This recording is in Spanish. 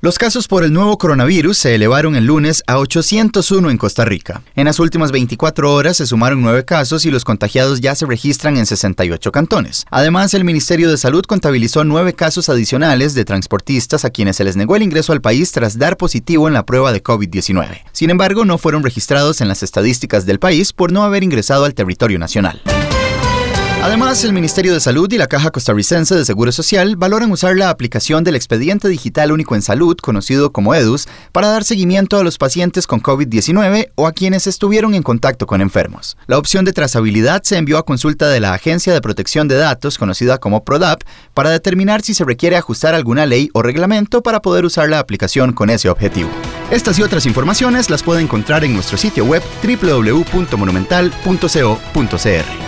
Los casos por el nuevo coronavirus se elevaron el lunes a 801 en Costa Rica. En las últimas 24 horas se sumaron nueve casos y los contagiados ya se registran en 68 cantones. Además, el Ministerio de Salud contabilizó nueve casos adicionales de transportistas a quienes se les negó el ingreso al país tras dar positivo en la prueba de COVID-19. Sin embargo, no fueron registrados en las estadísticas del país por no haber ingresado al territorio nacional. Además, el Ministerio de Salud y la Caja Costarricense de Seguro Social valoran usar la aplicación del Expediente Digital Único en Salud, conocido como EDUS, para dar seguimiento a los pacientes con COVID-19 o a quienes estuvieron en contacto con enfermos. La opción de trazabilidad se envió a consulta de la Agencia de Protección de Datos, conocida como PRODAP, para determinar si se requiere ajustar alguna ley o reglamento para poder usar la aplicación con ese objetivo. Estas y otras informaciones las puede encontrar en nuestro sitio web www.monumental.co.cr.